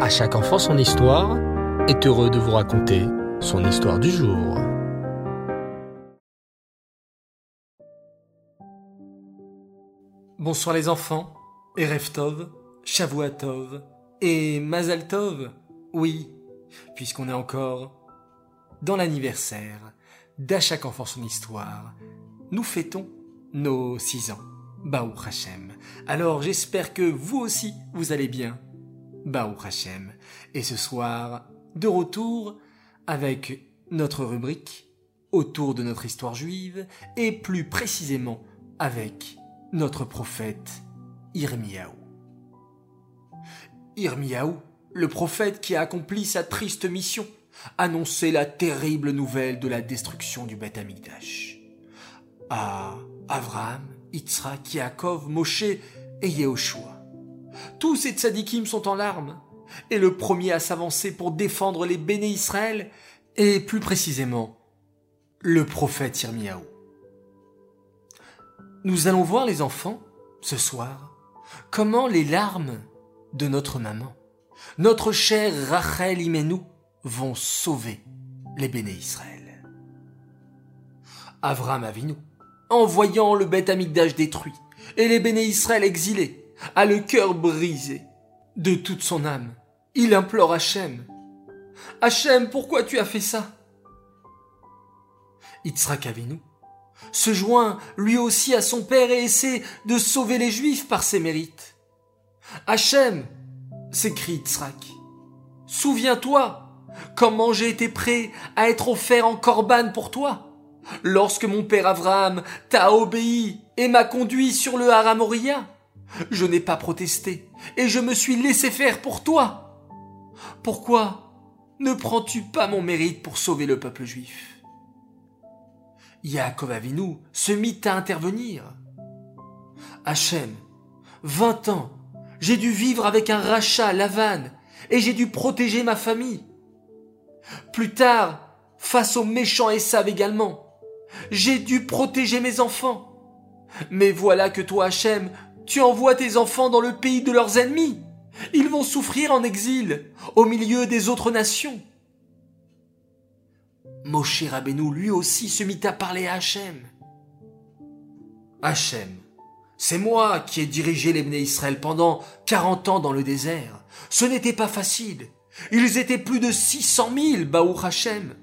À chaque enfant son histoire est heureux de vous raconter son histoire du jour. Bonsoir les enfants, et Reftov, Shavuatov et Mazaltov. Oui, puisqu'on est encore dans l'anniversaire d'À chaque enfant son histoire, nous fêtons nos six ans. Baou Hachem. Alors j'espère que vous aussi vous allez bien. Baou Hachem. Et ce soir, de retour avec notre rubrique autour de notre histoire juive et plus précisément avec notre prophète Irmiaou. Irmiaou, le prophète qui a accompli sa triste mission, annoncer la terrible nouvelle de la destruction du Beth. À Abraham, Yitzhak, Yaakov, Moshe et Yehoshua. Tous ces tzadikim sont en larmes, et le premier à s'avancer pour défendre les béné Israël est plus précisément le prophète Yirmiyahu. Nous allons voir les enfants, ce soir, comment les larmes de notre maman, notre chère Rachel Imenu, vont sauver les béné Israël. Avram Avinu, en voyant le bête amigdash détruit et les béné Israël exilés, a le cœur brisé de toute son âme. Il implore Hachem. Hachem, pourquoi tu as fait ça? Yitzhak Avinu se joint lui aussi à son père et essaie de sauver les Juifs par ses mérites. Hachem, s'écrie Yitzhak, souviens-toi comment j'ai été prêt à être offert en corban pour toi. Lorsque mon père Abraham t'a obéi et m'a conduit sur le Haramoria, je n'ai pas protesté et je me suis laissé faire pour toi. Pourquoi ne prends-tu pas mon mérite pour sauver le peuple juif? Yaakov Avinu se mit à intervenir. Hachem, vingt ans, j'ai dû vivre avec un rachat Lavan et j'ai dû protéger ma famille. Plus tard, face aux méchants Esav également, j'ai dû protéger mes enfants. Mais voilà que toi, Hachem, tu envoies tes enfants dans le pays de leurs ennemis. Ils vont souffrir en exil, au milieu des autres nations. Moshe Rabbeinu lui aussi se mit à parler à Hachem. Hachem, c'est moi qui ai dirigé les Israël pendant 40 ans dans le désert. Ce n'était pas facile. Ils étaient plus de 600 000, Baou Hachem.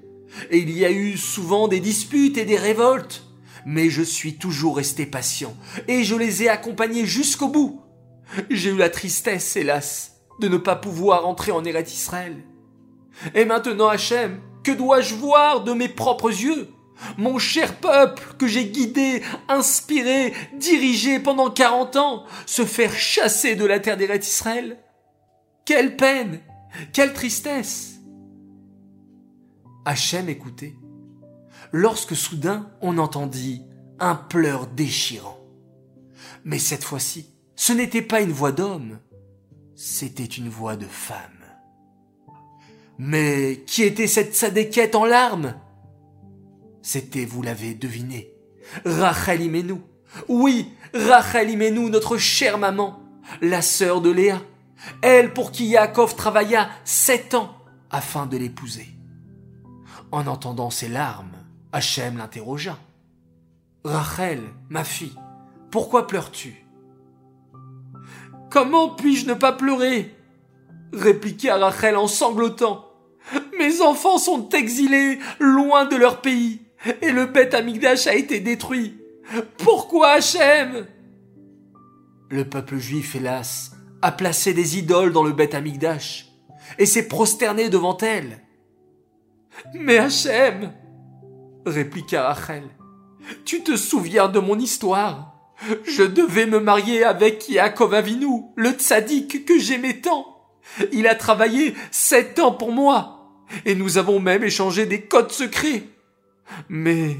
Et il y a eu souvent des disputes et des révoltes. Mais je suis toujours resté patient et je les ai accompagnés jusqu'au bout. J'ai eu la tristesse, hélas, de ne pas pouvoir entrer en Eret Israël. Et maintenant, Hachem, que dois-je voir de mes propres yeux? Mon cher peuple que j'ai guidé, inspiré, dirigé pendant quarante ans, se faire chasser de la terre d'Eret Israël? Quelle peine Quelle tristesse Hachem écoutait, lorsque soudain on entendit un pleur déchirant. Mais cette fois-ci, ce n'était pas une voix d'homme, c'était une voix de femme. Mais qui était cette sadéquette en larmes? C'était, vous l'avez deviné, Rachel Imenu. Oui, Rachel Imenu, notre chère maman, la sœur de Léa, elle pour qui Yaakov travailla sept ans afin de l'épouser. En entendant ses larmes, Hachem l'interrogea. Rachel, ma fille, pourquoi pleures-tu? Comment puis-je ne pas pleurer? répliqua Rachel en sanglotant. Mes enfants sont exilés loin de leur pays et le bête Amigdash a été détruit. Pourquoi Hachem? Le peuple juif, hélas, a placé des idoles dans le bête Amigdash et s'est prosterné devant elles. Mais Hachem, répliqua Rachel, tu te souviens de mon histoire? Je devais me marier avec Yaakov Avinu, le tzaddik que j'aimais tant. Il a travaillé sept ans pour moi, et nous avons même échangé des codes secrets. Mais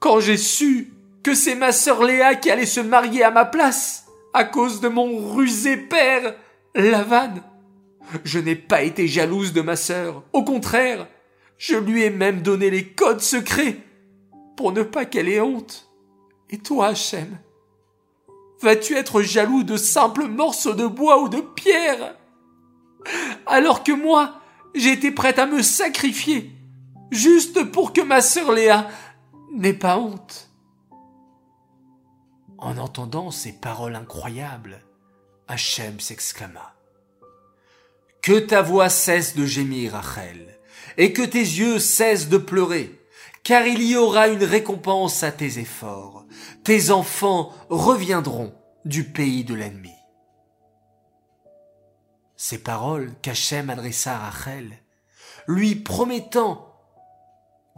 quand j'ai su que c'est ma sœur Léa qui allait se marier à ma place, à cause de mon rusé père, Lavan, je n'ai pas été jalouse de ma sœur. Au contraire, je lui ai même donné les codes secrets pour ne pas qu'elle ait honte. Et toi, Hachem, vas-tu être jaloux de simples morceaux de bois ou de pierre? Alors que moi, j'étais prête à me sacrifier, juste pour que ma sœur Léa n'ait pas honte. En entendant ces paroles incroyables, Hachem s'exclama. Que ta voix cesse de gémir, Rachel, et que tes yeux cessent de pleurer, car il y aura une récompense à tes efforts. Tes enfants reviendront du pays de l'ennemi. Ces paroles qu'Hachem adressa à Rachel, lui promettant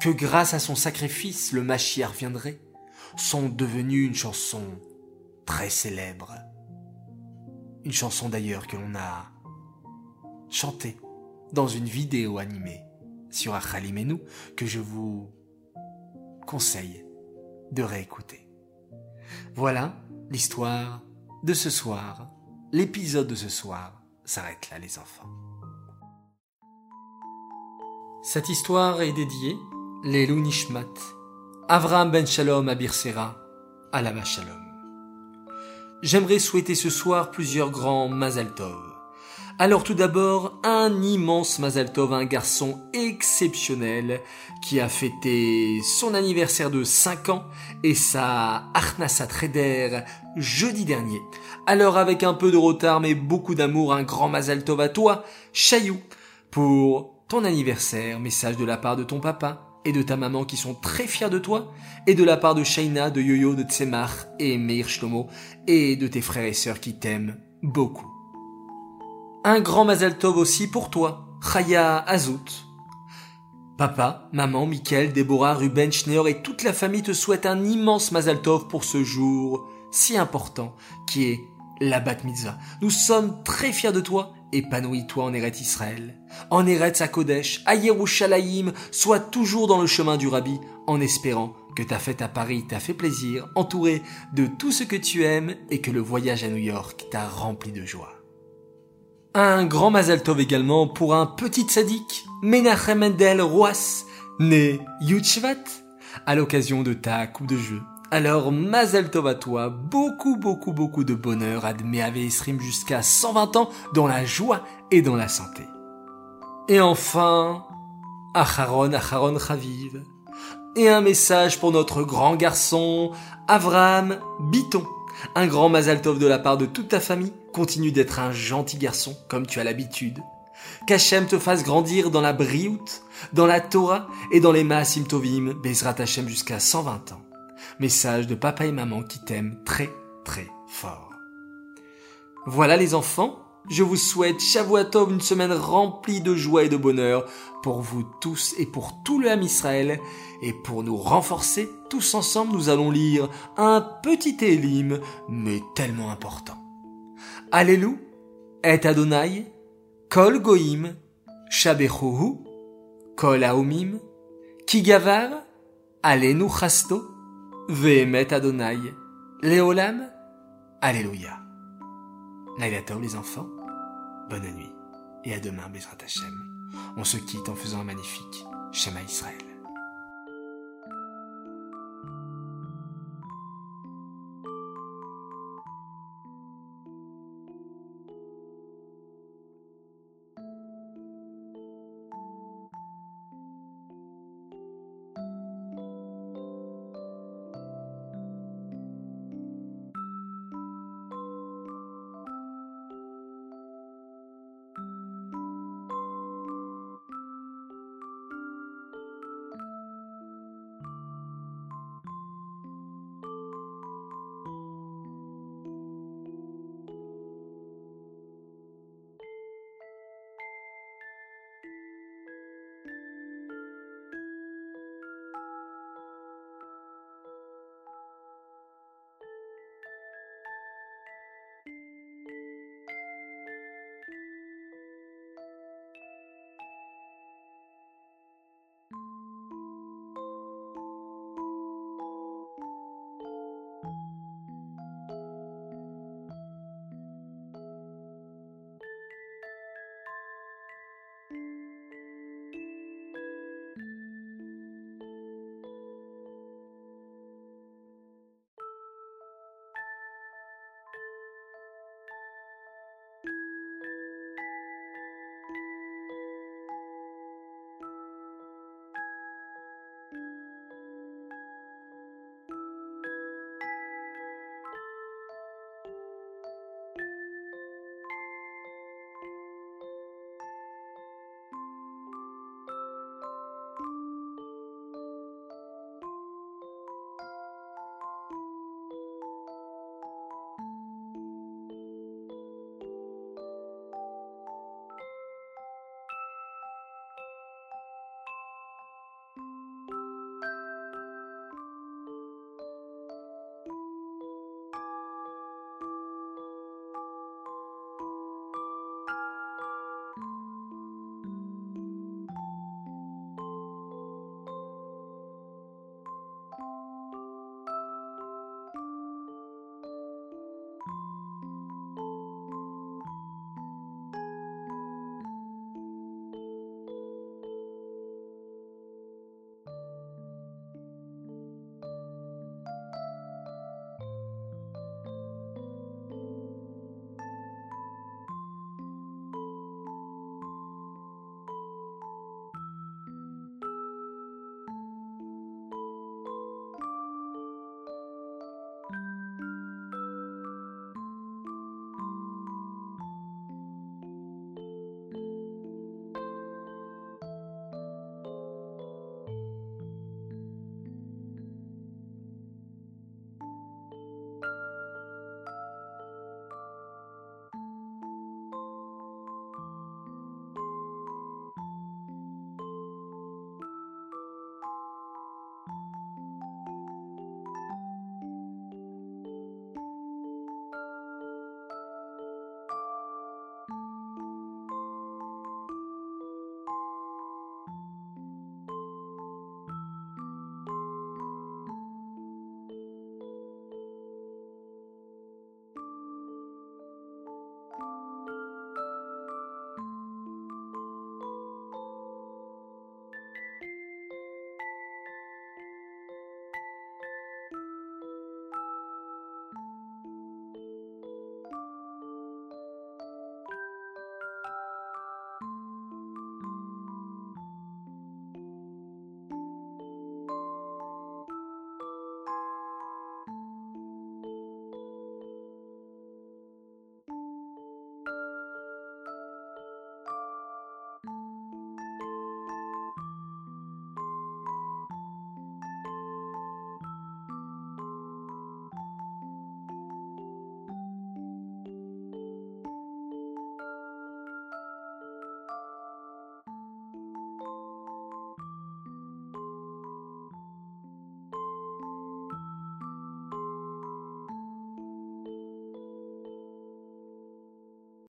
que grâce à son sacrifice le Machiar viendrait, sont devenues une chanson très célèbre. Une chanson d'ailleurs que l'on a chantée dans une vidéo animée sur Achalimenu que je vous conseille de réécouter. Voilà l'histoire de ce soir. L'épisode de ce soir s'arrête là les enfants. Cette histoire est dédiée les Nishmat, Avraham ben Shalom Abirsera, Alama Shalom. J'aimerais souhaiter ce soir plusieurs grands Mazal Tov. Alors tout d'abord, un immense Mazal Tov, un garçon exceptionnel qui a fêté son anniversaire de 5 ans et sa Arnasa Trader jeudi dernier. Alors avec un peu de retard mais beaucoup d'amour, un grand Mazal Tov à toi, Chayou, pour ton anniversaire, message de la part de ton papa et de ta maman qui sont très fiers de toi, et de la part de Shaina, de Yoyo, de Tsemar et Meir Shlomo, et de tes frères et sœurs qui t'aiment beaucoup. Un grand Mazal Tov aussi pour toi, Chaya Azout. Papa, maman, Michael, Déborah, Ruben, Schneer et toute la famille te souhaitent un immense Mazal Tov pour ce jour si important qui est la Bat Mitzvah. Nous sommes très fiers de toi épanouis-toi en Eretz Israël, en Eretz Akodesh, à Yerushalayim, sois toujours dans le chemin du Rabbi, en espérant que ta fête à Paris t'a fait plaisir, entouré de tout ce que tu aimes et que le voyage à New York t'a rempli de joie. Un grand Mazal Tov également pour un petit sadique, Menachem Mendel Roas, né Yutshvat, à l'occasion de ta coupe de jeu. Alors, Mazel Tov à toi, beaucoup, beaucoup, beaucoup de bonheur, Admet Esrim jusqu'à 120 ans, dans la joie et dans la santé. Et enfin, Acharon, Acharon Chaviv. Et un message pour notre grand garçon, Avraham Biton. Un grand Mazal Tov de la part de toute ta famille. Continue d'être un gentil garçon, comme tu as l'habitude. Qu'Hachem te fasse grandir dans la Briout, dans la Torah et dans les Maasim Tovim, Bezrat Hachem jusqu'à 120 ans. Message de papa et maman qui t'aiment très très fort. Voilà les enfants, je vous souhaite Shavuatov une semaine remplie de joie et de bonheur pour vous tous et pour tout le Ham Israël. Et pour nous renforcer, tous ensemble, nous allons lire un petit Elim, mais tellement important. Alléluia, et Adonai, Kol Goim, Shabechohu, Kol Aomim, Kigavar, Alenu Chasto, Vehemet Adonai, Léolam, Alléluia. Tov les enfants, bonne nuit et à demain Bezrat Hashem. On se quitte en faisant un magnifique Shema Israël.